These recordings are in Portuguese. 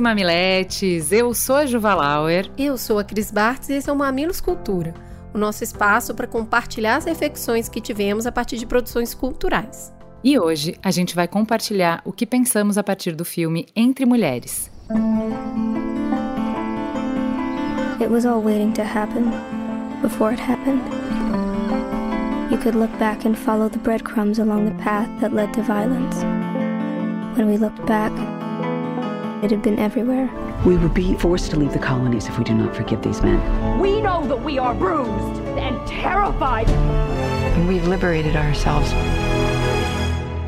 e mamiletes, eu sou a Juva Lauer. Eu sou a Cris Bartz e esse é o Mamilos Cultura, o nosso espaço para compartilhar as reflexões que tivemos a partir de produções culturais. E hoje a gente vai compartilhar o que pensamos a partir do filme Entre Mulheres. It was all waiting to happen before it happened. You could look back and follow the breadcrumbs along the path that led to violence. When we looked back, It had been everywhere. We would be forced to leave the colonies if we do not forgive these men. We know that we are bruised and terrified. When we've liberated ourselves,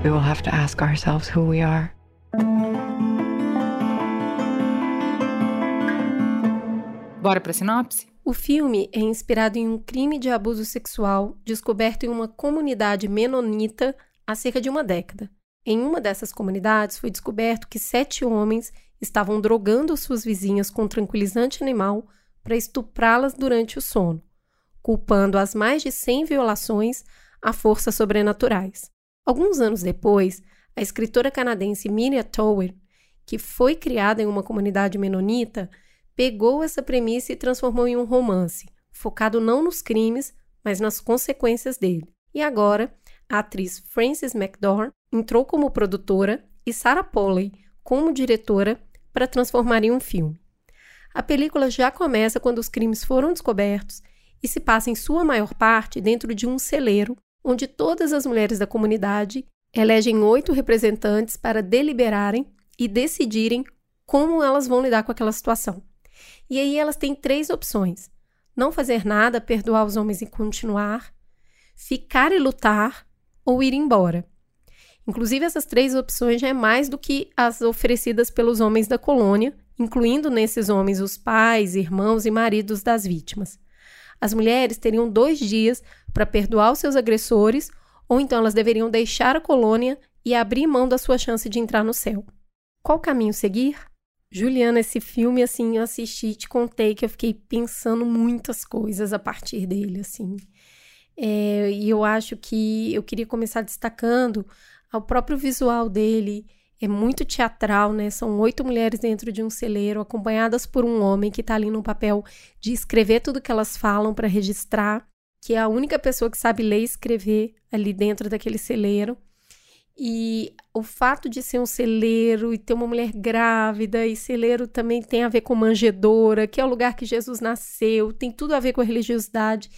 we will have to ask ourselves who we are. Bora para sinopse? O filme é inspirado em um crime de abuso sexual descoberto em uma comunidade menonita há cerca de uma década. Em uma dessas comunidades foi descoberto que sete homens estavam drogando suas vizinhas com tranquilizante animal para estuprá-las durante o sono, culpando as mais de 100 violações a forças sobrenaturais. Alguns anos depois, a escritora canadense Miriam Tower, que foi criada em uma comunidade menonita, pegou essa premissa e transformou em um romance, focado não nos crimes, mas nas consequências dele. E agora, a atriz Frances McDormand entrou como produtora e Sarah Polley como diretora para transformar em um filme. A película já começa quando os crimes foram descobertos e se passa em sua maior parte dentro de um celeiro, onde todas as mulheres da comunidade elegem oito representantes para deliberarem e decidirem como elas vão lidar com aquela situação. E aí elas têm três opções: não fazer nada, perdoar os homens e continuar, ficar e lutar ou ir embora. Inclusive, essas três opções já é mais do que as oferecidas pelos homens da colônia, incluindo nesses homens os pais, irmãos e maridos das vítimas. As mulheres teriam dois dias para perdoar os seus agressores, ou então elas deveriam deixar a colônia e abrir mão da sua chance de entrar no céu. Qual caminho seguir? Juliana, esse filme, assim, eu assisti e te contei que eu fiquei pensando muitas coisas a partir dele, assim. É, e eu acho que eu queria começar destacando o próprio visual dele. É muito teatral, né? São oito mulheres dentro de um celeiro, acompanhadas por um homem que está ali no papel de escrever tudo que elas falam para registrar, que é a única pessoa que sabe ler e escrever ali dentro daquele celeiro. E o fato de ser um celeiro e ter uma mulher grávida, e celeiro também tem a ver com manjedora, que é o lugar que Jesus nasceu, tem tudo a ver com a religiosidade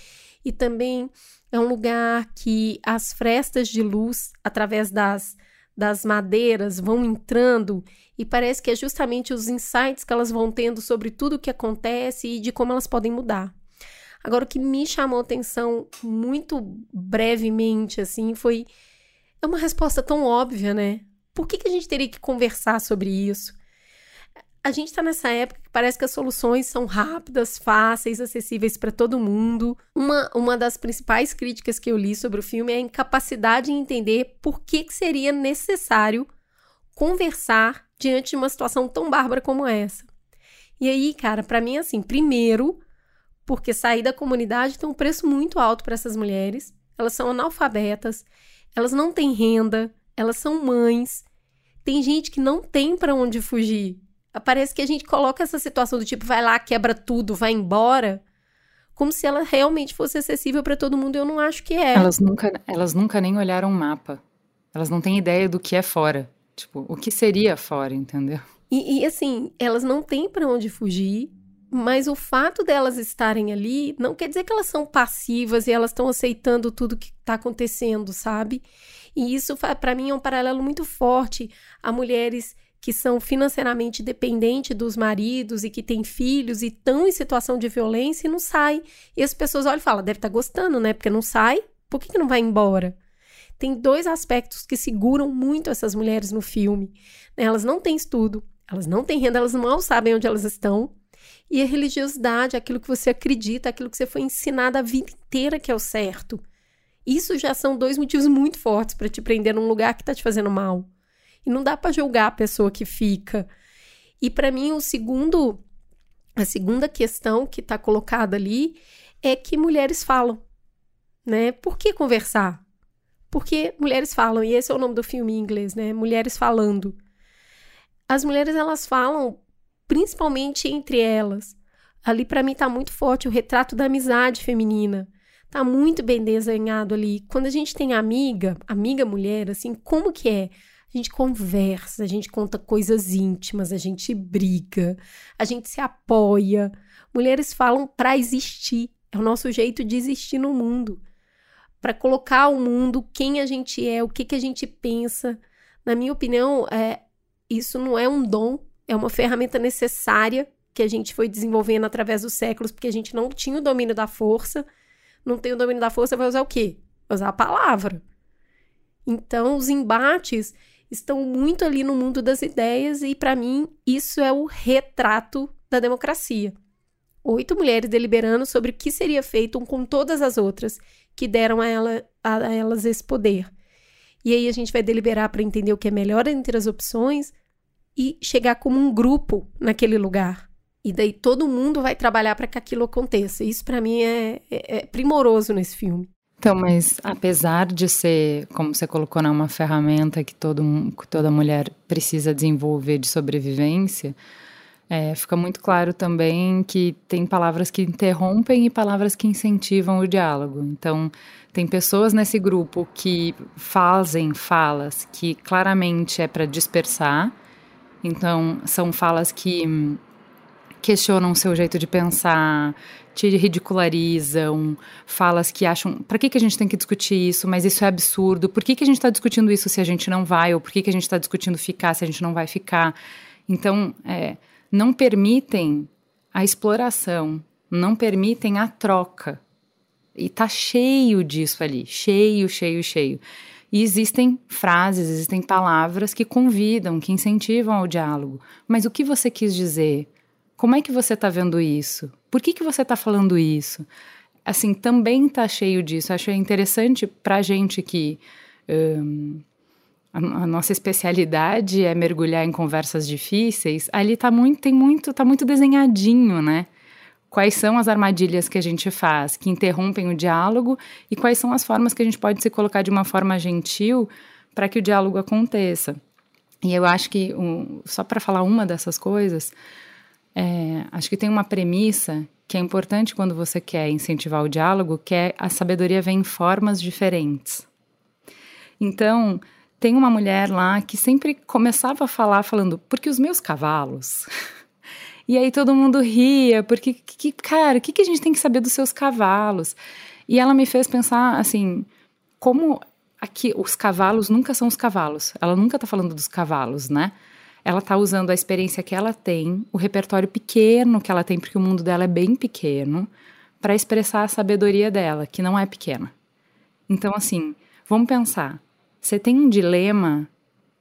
e também é um lugar que as frestas de luz, através das, das madeiras, vão entrando e parece que é justamente os insights que elas vão tendo sobre tudo o que acontece e de como elas podem mudar. Agora, o que me chamou atenção muito brevemente, assim, foi. É uma resposta tão óbvia, né? Por que, que a gente teria que conversar sobre isso? A gente está nessa época que parece que as soluções são rápidas, fáceis, acessíveis para todo mundo. Uma, uma das principais críticas que eu li sobre o filme é a incapacidade de entender por que, que seria necessário conversar diante de uma situação tão bárbara como essa. E aí, cara, para mim, assim, primeiro, porque sair da comunidade tem um preço muito alto para essas mulheres. Elas são analfabetas, elas não têm renda, elas são mães. Tem gente que não tem para onde fugir Parece que a gente coloca essa situação do tipo, vai lá, quebra tudo, vai embora, como se ela realmente fosse acessível para todo mundo. Eu não acho que é. Elas nunca, elas nunca nem olharam um mapa. Elas não têm ideia do que é fora. Tipo, o que seria fora, entendeu? E, e assim, elas não têm para onde fugir, mas o fato delas estarem ali não quer dizer que elas são passivas e elas estão aceitando tudo que está acontecendo, sabe? E isso, para mim, é um paralelo muito forte a mulheres que são financeiramente dependentes dos maridos e que têm filhos e estão em situação de violência e não saem. E as pessoas olham e falam, deve estar tá gostando, né? Porque não sai, por que, que não vai embora? Tem dois aspectos que seguram muito essas mulheres no filme. Elas não têm estudo, elas não têm renda, elas mal sabem onde elas estão. E a religiosidade, aquilo que você acredita, aquilo que você foi ensinado a vida inteira que é o certo. Isso já são dois motivos muito fortes para te prender num lugar que está te fazendo mal. E não dá para julgar a pessoa que fica. E para mim, o segundo, a segunda questão que está colocada ali é que mulheres falam, né? Por que conversar? Porque mulheres falam, e esse é o nome do filme em inglês, né? Mulheres falando. As mulheres elas falam principalmente entre elas. Ali para mim tá muito forte o retrato da amizade feminina. Tá muito bem desenhado ali. Quando a gente tem amiga, amiga mulher, assim, como que é? A gente conversa, a gente conta coisas íntimas, a gente briga, a gente se apoia. Mulheres falam para existir, é o nosso jeito de existir no mundo. Para colocar ao mundo quem a gente é, o que, que a gente pensa. Na minha opinião, é, isso não é um dom, é uma ferramenta necessária que a gente foi desenvolvendo através dos séculos, porque a gente não tinha o domínio da força. Não tem o domínio da força, vai usar o quê? Vai usar a palavra. Então, os embates estão muito ali no mundo das ideias e, para mim, isso é o retrato da democracia. Oito mulheres deliberando sobre o que seria feito com todas as outras que deram a, ela, a, elas esse poder. E aí a gente vai deliberar para entender o que é melhor entre as opções e chegar como um grupo naquele lugar. E daí todo mundo vai trabalhar para que aquilo aconteça. Isso para mim é, é, é primoroso nesse filme. Então, mas apesar de ser, como você colocou, né, uma ferramenta que, todo, toda mulher precisa desenvolver de sobrevivência, é, fica muito claro também que tem palavras que interrompem e palavras que incentivam o diálogo. Então, tem pessoas nesse grupo que fazem falas que claramente é para dispersar. Então, são falas que questionam o seu jeito de pensar, te ridicularizam, falas que acham, para que, que a gente tem que discutir isso, mas isso é absurdo, por que, que a gente está discutindo isso se a gente não vai, ou por que, que a gente está discutindo ficar se a gente não vai ficar. Então, é, não permitem a exploração, não permitem a troca. E tá cheio disso ali, cheio, cheio, cheio. E existem frases, existem palavras que convidam, que incentivam ao diálogo. Mas o que você quis dizer? Como é que você está vendo isso? Por que, que você está falando isso? Assim, também está cheio disso. Acho interessante para gente que um, a, a, nossa especialidade é mergulhar em conversas difíceis. Ali tá muito, tem muito, tá muito desenhadinho, né? Quais são as armadilhas que a gente faz que interrompem o diálogo e quais são as formas que a gente pode se colocar de uma forma gentil para que o diálogo aconteça. E eu acho que, um, só para falar uma dessas coisas, é, acho que tem uma premissa que é importante quando você quer incentivar o diálogo, que é a sabedoria vem em formas diferentes. Então, tem uma mulher lá que sempre começava a falar falando, porque os meus cavalos. e aí todo mundo ria, porque, que, cara, o que, que a gente tem que saber dos seus cavalos? E ela me fez pensar, assim, como aqui os cavalos nunca são os cavalos. Ela nunca tá falando dos cavalos, né? Ela está usando a experiência que ela tem, o repertório pequeno que ela tem, porque o mundo dela é bem pequeno, para expressar a sabedoria dela, que não é pequena. Então, assim, vamos pensar. Você tem um dilema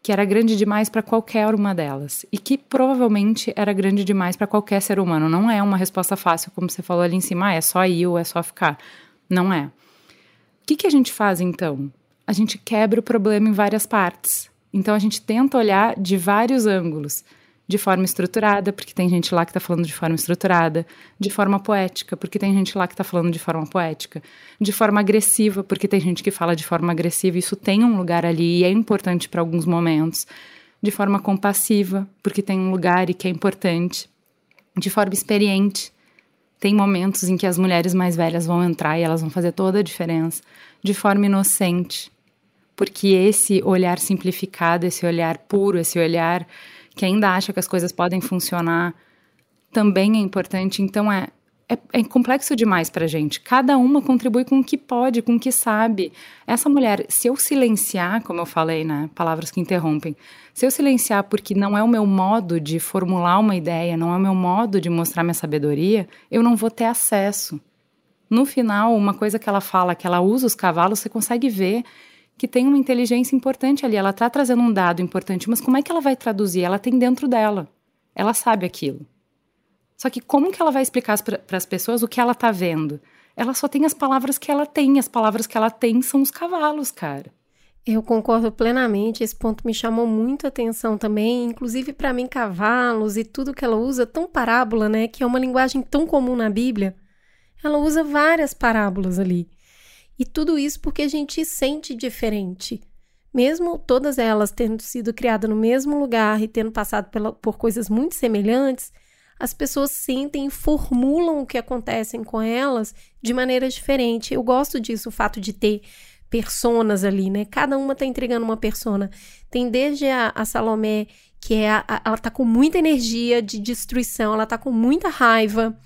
que era grande demais para qualquer uma delas e que provavelmente era grande demais para qualquer ser humano. Não é uma resposta fácil, como você falou ali em cima, ah, é só ir ou é só ficar. Não é. O que, que a gente faz então? A gente quebra o problema em várias partes. Então a gente tenta olhar de vários ângulos, de forma estruturada, porque tem gente lá que está falando de forma estruturada, de forma poética, porque tem gente lá que está falando de forma poética, de forma agressiva, porque tem gente que fala de forma agressiva, isso tem um lugar ali e é importante para alguns momentos, de forma compassiva, porque tem um lugar e que é importante, de forma experiente. Tem momentos em que as mulheres mais velhas vão entrar e elas vão fazer toda a diferença, de forma inocente, porque esse olhar simplificado, esse olhar puro, esse olhar que ainda acha que as coisas podem funcionar, também é importante. Então é, é, é complexo demais para gente. Cada uma contribui com o que pode, com o que sabe. Essa mulher, se eu silenciar, como eu falei, né, palavras que interrompem, se eu silenciar porque não é o meu modo de formular uma ideia, não é o meu modo de mostrar minha sabedoria, eu não vou ter acesso. No final, uma coisa que ela fala, que ela usa os cavalos, você consegue ver que tem uma inteligência importante ali. Ela está trazendo um dado importante, mas como é que ela vai traduzir? Ela tem dentro dela. Ela sabe aquilo. Só que como que ela vai explicar para as pessoas o que ela tá vendo? Ela só tem as palavras que ela tem, as palavras que ela tem são os cavalos, cara. Eu concordo plenamente, esse ponto me chamou muito a atenção também, inclusive para mim cavalos e tudo que ela usa, tão parábola, né, que é uma linguagem tão comum na Bíblia. Ela usa várias parábolas ali. E tudo isso porque a gente sente diferente. Mesmo todas elas tendo sido criadas no mesmo lugar e tendo passado pela, por coisas muito semelhantes, as pessoas sentem e formulam o que acontecem com elas de maneira diferente. Eu gosto disso, o fato de ter personas ali, né? Cada uma tá entregando uma persona. Tem desde a, a Salomé, que é a, a, ela tá com muita energia de destruição, ela tá com muita raiva.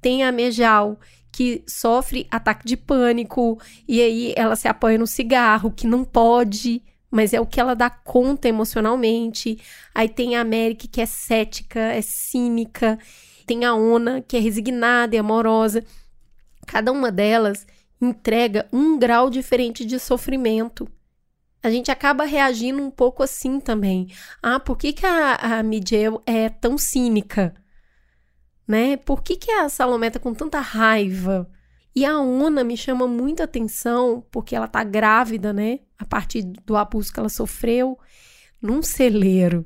Tem a Mejal, que sofre ataque de pânico, e aí ela se apoia no cigarro, que não pode, mas é o que ela dá conta emocionalmente. Aí tem a América, que é cética, é cínica. Tem a Ona, que é resignada e amorosa. Cada uma delas entrega um grau diferente de sofrimento. A gente acaba reagindo um pouco assim também. Ah, por que, que a, a é tão cínica? Né? Por que, que a Salomé tá com tanta raiva? E a Ona me chama muita atenção porque ela tá grávida, né? A partir do abuso que ela sofreu num celeiro.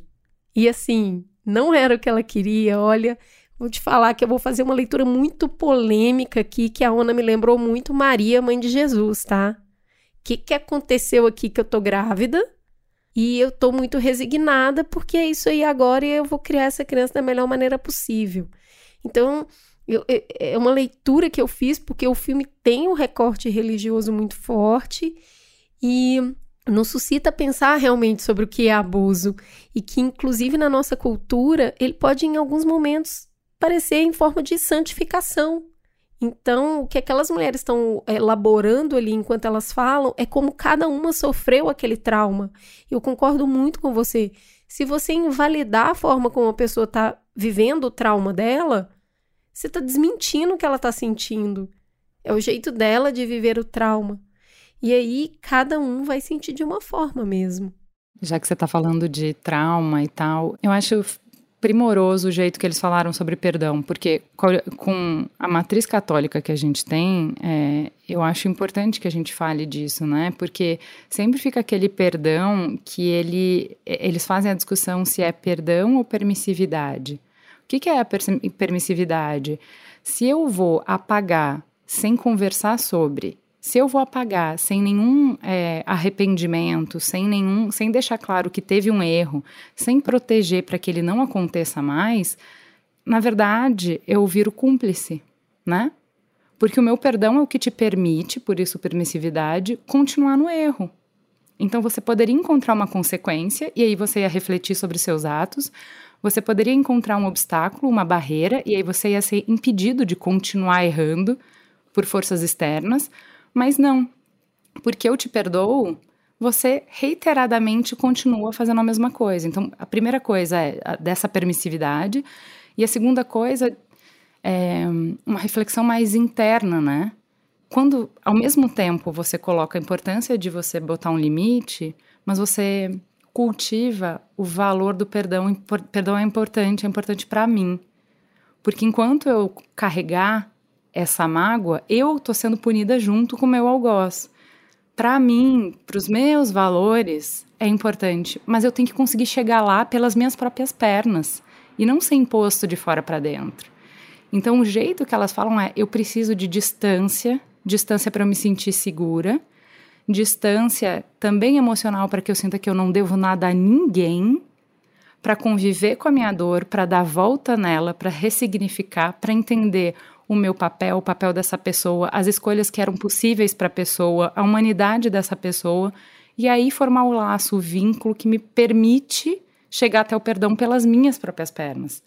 E assim, não era o que ela queria. Olha, Vou te falar que eu vou fazer uma leitura muito polêmica aqui, que a Ana me lembrou muito Maria, mãe de Jesus, tá? O que, que aconteceu aqui que eu tô grávida? E eu tô muito resignada, porque é isso aí agora e eu vou criar essa criança da melhor maneira possível. Então, eu, é uma leitura que eu fiz, porque o filme tem um recorte religioso muito forte e nos suscita pensar realmente sobre o que é abuso e que, inclusive, na nossa cultura, ele pode, em alguns momentos, parecer em forma de santificação. Então, o que aquelas mulheres estão elaborando ali enquanto elas falam é como cada uma sofreu aquele trauma. Eu concordo muito com você. Se você invalidar a forma como a pessoa está vivendo o trauma dela, você está desmentindo o que ela está sentindo. É o jeito dela de viver o trauma. E aí, cada um vai sentir de uma forma mesmo. Já que você está falando de trauma e tal, eu acho primoroso o jeito que eles falaram sobre perdão, porque com a matriz católica que a gente tem, é, eu acho importante que a gente fale disso, né? Porque sempre fica aquele perdão que ele, eles fazem a discussão se é perdão ou permissividade. O que, que é a permissividade? Se eu vou apagar sem conversar sobre se eu vou apagar sem nenhum é, arrependimento, sem nenhum, sem deixar claro que teve um erro, sem proteger para que ele não aconteça mais, na verdade eu viro cúmplice, né? Porque o meu perdão é o que te permite, por isso permissividade, continuar no erro. Então você poderia encontrar uma consequência e aí você ia refletir sobre seus atos. Você poderia encontrar um obstáculo, uma barreira e aí você ia ser impedido de continuar errando por forças externas mas não, porque eu te perdoo, você reiteradamente continua fazendo a mesma coisa. Então, a primeira coisa é dessa permissividade, e a segunda coisa é uma reflexão mais interna, né? Quando, ao mesmo tempo, você coloca a importância de você botar um limite, mas você cultiva o valor do perdão. Perdão é importante, é importante para mim. Porque enquanto eu carregar essa mágoa, eu tô sendo punida junto com o meu algoz. Para mim, para os meus valores, é importante, mas eu tenho que conseguir chegar lá pelas minhas próprias pernas e não ser imposto de fora para dentro. Então, o jeito que elas falam é: eu preciso de distância, distância para eu me sentir segura, distância também emocional para que eu sinta que eu não devo nada a ninguém, para conviver com a minha dor, para dar volta nela, para ressignificar, para entender o meu papel, o papel dessa pessoa, as escolhas que eram possíveis para a pessoa, a humanidade dessa pessoa, e aí formar o laço, o vínculo que me permite chegar até o perdão pelas minhas próprias pernas.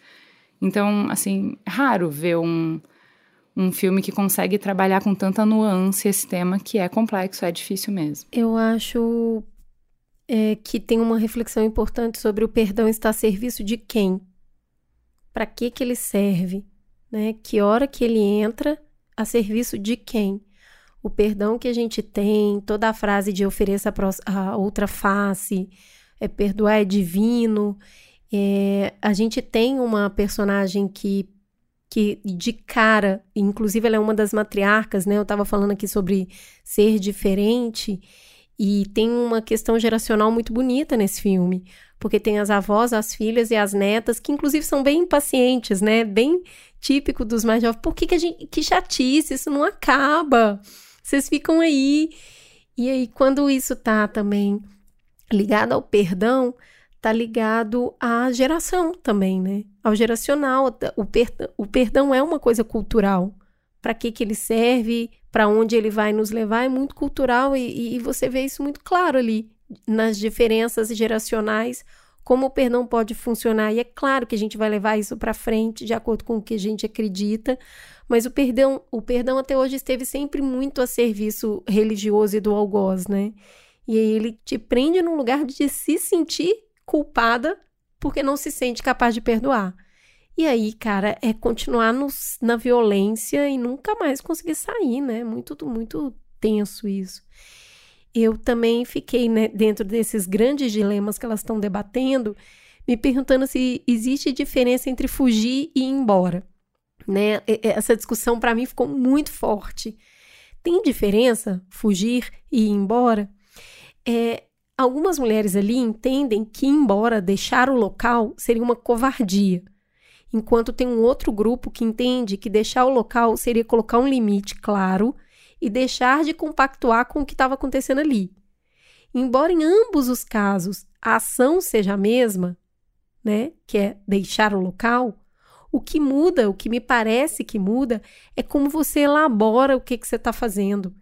Então, assim, é raro ver um, um filme que consegue trabalhar com tanta nuance esse tema que é complexo, é difícil mesmo. Eu acho é, que tem uma reflexão importante sobre o perdão estar a serviço de quem? Para que que ele serve? Né? Que hora que ele entra a serviço de quem? O perdão que a gente tem, toda a frase de ofereça a outra face, é, perdoar é divino. É, a gente tem uma personagem que, que de cara, inclusive ela é uma das matriarcas, né? Eu estava falando aqui sobre ser diferente e tem uma questão geracional muito bonita nesse filme, porque tem as avós, as filhas e as netas que inclusive são bem impacientes, né? Bem típico dos mais jovens. Por que que a gente que chatice, isso não acaba. Vocês ficam aí. E aí quando isso tá também ligado ao perdão, tá ligado à geração também, né? Ao geracional. O, per o perdão é uma coisa cultural. Para que, que ele serve, para onde ele vai nos levar, é muito cultural e, e você vê isso muito claro ali nas diferenças geracionais, como o perdão pode funcionar. E é claro que a gente vai levar isso para frente de acordo com o que a gente acredita, mas o perdão, o perdão até hoje esteve sempre muito a serviço religioso e do algoz, né? E aí ele te prende num lugar de se sentir culpada porque não se sente capaz de perdoar. E aí, cara, é continuar no, na violência e nunca mais conseguir sair, né? Muito, muito tenso isso. Eu também fiquei né, dentro desses grandes dilemas que elas estão debatendo, me perguntando se existe diferença entre fugir e ir embora. Né? Essa discussão para mim ficou muito forte. Tem diferença fugir e ir embora? É, Algumas mulheres ali entendem que ir embora, deixar o local, seria uma covardia, enquanto tem um outro grupo que entende que deixar o local seria colocar um limite claro e deixar de compactuar com o que estava acontecendo ali. Embora em ambos os casos a ação seja a mesma, né, que é deixar o local, o que muda, o que me parece que muda, é como você elabora o que, que você está fazendo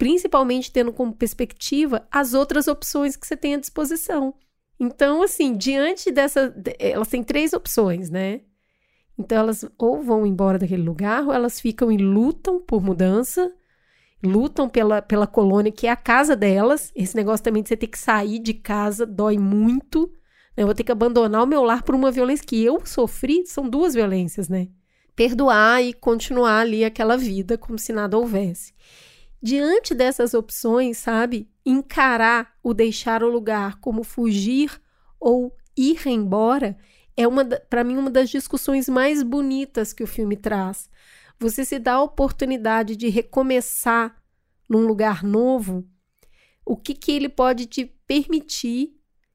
principalmente tendo como perspectiva as outras opções que você tem à disposição. Então, assim, diante dessa. Elas têm três opções, né? Então, elas ou vão embora daquele lugar, ou elas ficam e lutam por mudança, lutam pela, pela colônia, que é a casa delas. Esse negócio também de você ter que sair de casa dói muito. Né? Eu vou ter que abandonar o meu lar por uma violência que eu sofri. São duas violências, né? Perdoar e continuar ali aquela vida como se nada houvesse. Diante dessas opções, sabe, encarar o deixar o lugar como fugir ou ir embora é uma para mim uma das discussões mais bonitas que o filme traz. Você se dá a oportunidade de recomeçar num lugar novo, o que, que ele pode te permitir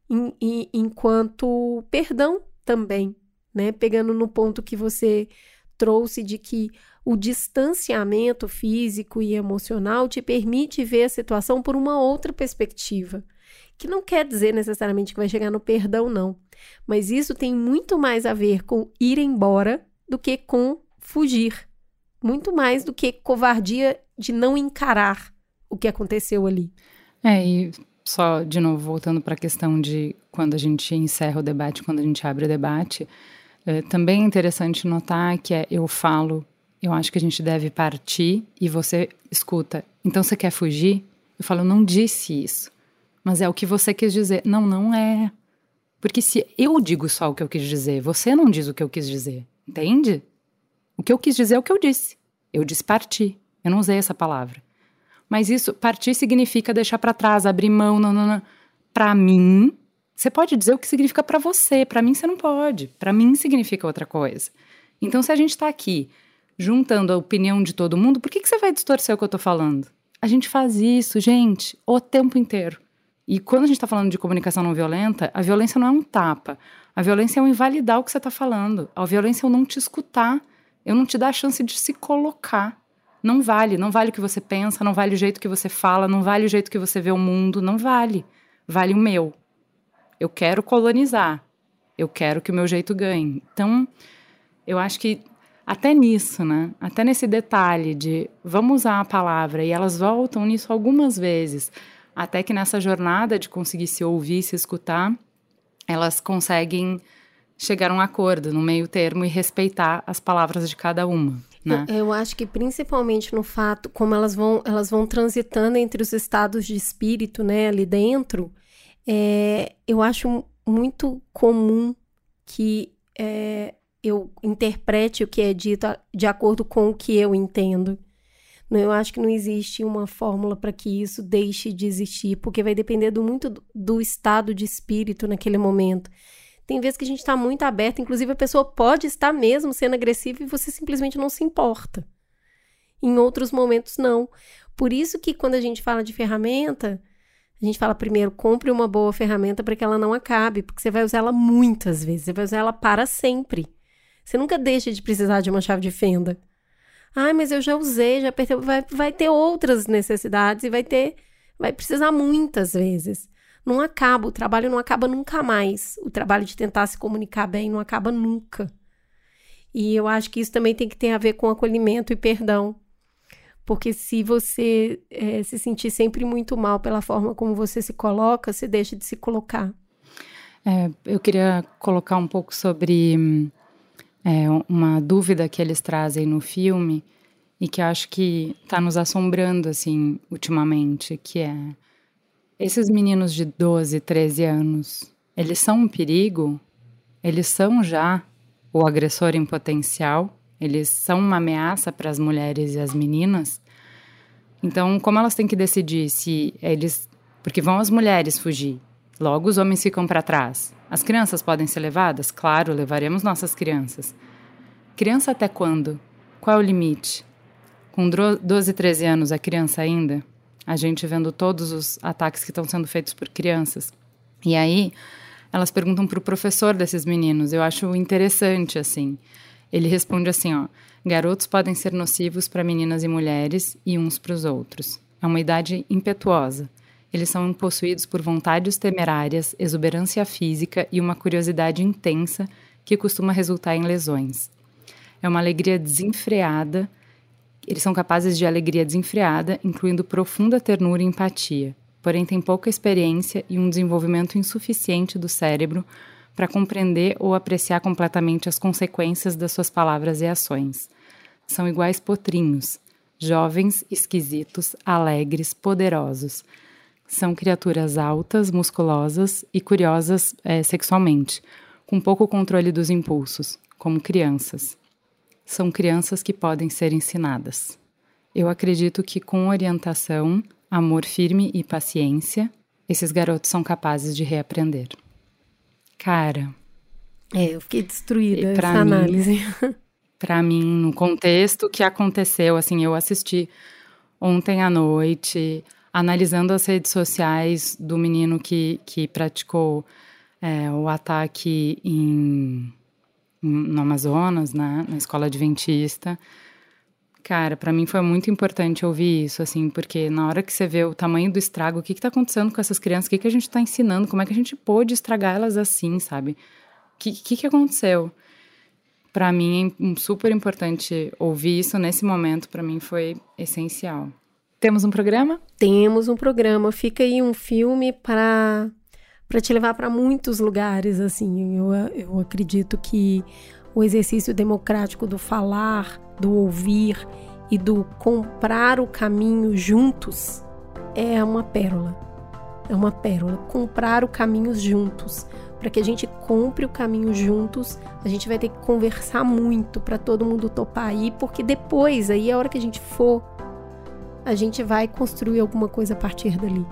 em, em, enquanto perdão também, né? Pegando no ponto que você trouxe de que o distanciamento físico e emocional te permite ver a situação por uma outra perspectiva. Que não quer dizer necessariamente que vai chegar no perdão, não. Mas isso tem muito mais a ver com ir embora do que com fugir. Muito mais do que covardia de não encarar o que aconteceu ali. É, e só de novo voltando para a questão de quando a gente encerra o debate, quando a gente abre o debate, é, também é interessante notar que é, eu falo eu acho que a gente deve partir e você escuta. Então você quer fugir? Eu falo, não disse isso. Mas é o que você quis dizer. Não, não é. Porque se eu digo só o que eu quis dizer, você não diz o que eu quis dizer. Entende? O que eu quis dizer é o que eu disse. Eu disse partir. Eu não usei essa palavra. Mas isso, partir significa deixar para trás, abrir mão, não, não, não. Para mim, você pode dizer o que significa para você. Para mim, você não pode. Para mim, significa outra coisa. Então, se a gente está aqui juntando a opinião de todo mundo, por que, que você vai distorcer o que eu tô falando? A gente faz isso, gente, o tempo inteiro. E quando a gente está falando de comunicação não violenta, a violência não é um tapa. A violência é um invalidar o que você está falando. A violência é eu não te escutar. Eu não te dar a chance de se colocar. Não vale. Não vale o que você pensa, não vale o jeito que você fala, não vale o jeito que você vê o mundo. Não vale. Vale o meu. Eu quero colonizar. Eu quero que o meu jeito ganhe. Então, eu acho que até nisso, né? Até nesse detalhe de vamos usar a palavra e elas voltam nisso algumas vezes, até que nessa jornada de conseguir se ouvir, se escutar, elas conseguem chegar a um acordo no meio termo e respeitar as palavras de cada uma. Né? Eu, acho que principalmente no fato como elas vão elas vão transitando entre os estados de espírito, né, ali dentro, é, eu acho muito comum que é, eu interprete o que é dito de acordo com o que eu entendo. Eu acho que não existe uma fórmula para que isso deixe de existir, porque vai depender do, muito do estado de espírito naquele momento. Tem vezes que a gente está muito aberto, inclusive a pessoa pode estar mesmo sendo agressiva e você simplesmente não se importa. Em outros momentos, não. Por isso que quando a gente fala de ferramenta, a gente fala primeiro, compre uma boa ferramenta para que ela não acabe, porque você vai usar ela muitas vezes, você vai usar ela para sempre. Você nunca deixa de precisar de uma chave de fenda. Ah, mas eu já usei, já apertei. Vai, vai ter outras necessidades e vai ter. Vai precisar muitas vezes. Não acaba, o trabalho não acaba nunca mais. O trabalho de tentar se comunicar bem não acaba nunca. E eu acho que isso também tem que ter a ver com acolhimento e perdão. Porque se você é, se sentir sempre muito mal pela forma como você se coloca, você deixa de se colocar. É, eu queria colocar um pouco sobre é, uma dúvida que eles trazem no filme e que acho que está nos assombrando assim ultimamente, que é esses meninos de 12, 13 anos, eles são um perigo? Eles são já o agressor em potencial? Eles são uma ameaça para as mulheres e as meninas? Então, como elas têm que decidir se eles. Porque vão as mulheres fugir, logo os homens ficam para trás. As crianças podem ser levadas? Claro, levaremos nossas crianças. Criança até quando? Qual é o limite? Com 12, 13 anos, é criança ainda? A gente vendo todos os ataques que estão sendo feitos por crianças. E aí, elas perguntam para o professor desses meninos. Eu acho interessante, assim. Ele responde assim: ó, garotos podem ser nocivos para meninas e mulheres e uns para os outros. É uma idade impetuosa. Eles são possuídos por vontades temerárias, exuberância física e uma curiosidade intensa que costuma resultar em lesões. É uma alegria desenfreada. Eles são capazes de alegria desenfreada, incluindo profunda ternura e empatia, porém têm pouca experiência e um desenvolvimento insuficiente do cérebro para compreender ou apreciar completamente as consequências das suas palavras e ações. São iguais potrinhos, jovens, esquisitos, alegres, poderosos são criaturas altas, musculosas e curiosas é, sexualmente, com pouco controle dos impulsos, como crianças. São crianças que podem ser ensinadas. Eu acredito que com orientação, amor firme e paciência, esses garotos são capazes de reaprender. Cara. É, eu fiquei destruída essa mim, análise. Para mim, no contexto que aconteceu, assim, eu assisti ontem à noite, analisando as redes sociais do menino que, que praticou é, o ataque em, no Amazonas, né, na escola adventista. Cara, para mim foi muito importante ouvir isso, assim, porque na hora que você vê o tamanho do estrago, o que está acontecendo com essas crianças, o que, que a gente está ensinando, como é que a gente pôde estragar elas assim, sabe? O que, que, que aconteceu? Para mim é super importante ouvir isso nesse momento, para mim foi essencial. Temos um programa? Temos um programa. Fica aí um filme para para te levar para muitos lugares assim. Eu, eu acredito que o exercício democrático do falar, do ouvir e do comprar o caminho juntos é uma pérola. É uma pérola. Comprar o caminho juntos. Para que a gente compre o caminho juntos, a gente vai ter que conversar muito para todo mundo topar aí, porque depois, aí a hora que a gente for a gente vai construir alguma coisa a partir dali.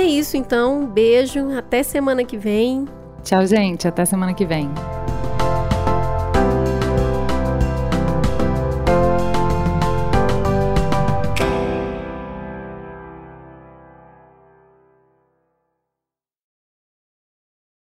É isso então, beijo, até semana que vem. Tchau, gente, até semana que vem.